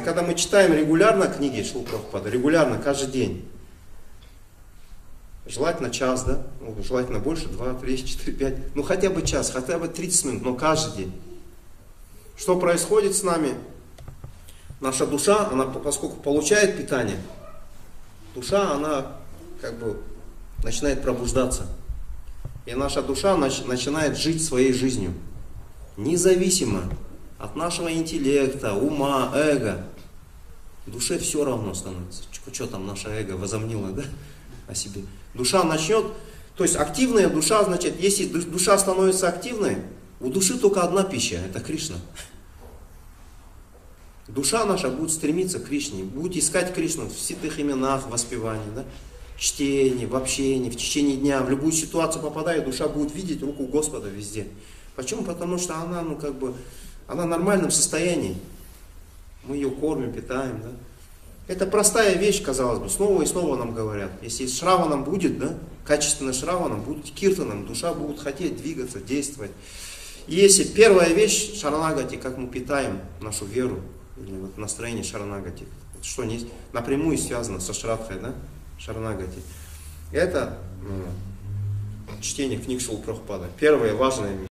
Когда мы читаем регулярно книги Шилу Прабхупада, регулярно, каждый день, желательно час, да, ну, желательно больше, 2, 3, 4, 5, ну хотя бы час, хотя бы 30 минут, но каждый день. Что происходит с нами? Наша душа, она поскольку получает питание, душа, она как бы начинает пробуждаться. И наша душа нач, начинает жить своей жизнью. Независимо от нашего интеллекта, ума, эго. Душе все равно становится. Что там наше эго возомнило да, о себе. Душа начнет, то есть активная душа, значит, если душа становится активной, у души только одна пища, это Кришна. Душа наша будет стремиться к Кришне, будет искать Кришну в святых именах, воспевании, да? чтении, в общении, в течение дня, в любую ситуацию попадая, душа будет видеть руку Господа везде. Почему? Потому что она, ну, как бы, она в нормальном состоянии. Мы ее кормим, питаем, да. Это простая вещь, казалось бы, снова и снова нам говорят. Если шраваном будет, да, качественно шраваном, будет киртаном, душа будет хотеть двигаться, действовать. И если первая вещь шаранагати, как мы питаем нашу веру, или вот настроение шаранагати, что не, напрямую связано со шрадхой, да, шаранагати. Это ну, чтение книг Шилу Прабхупада. Первая важная вещь.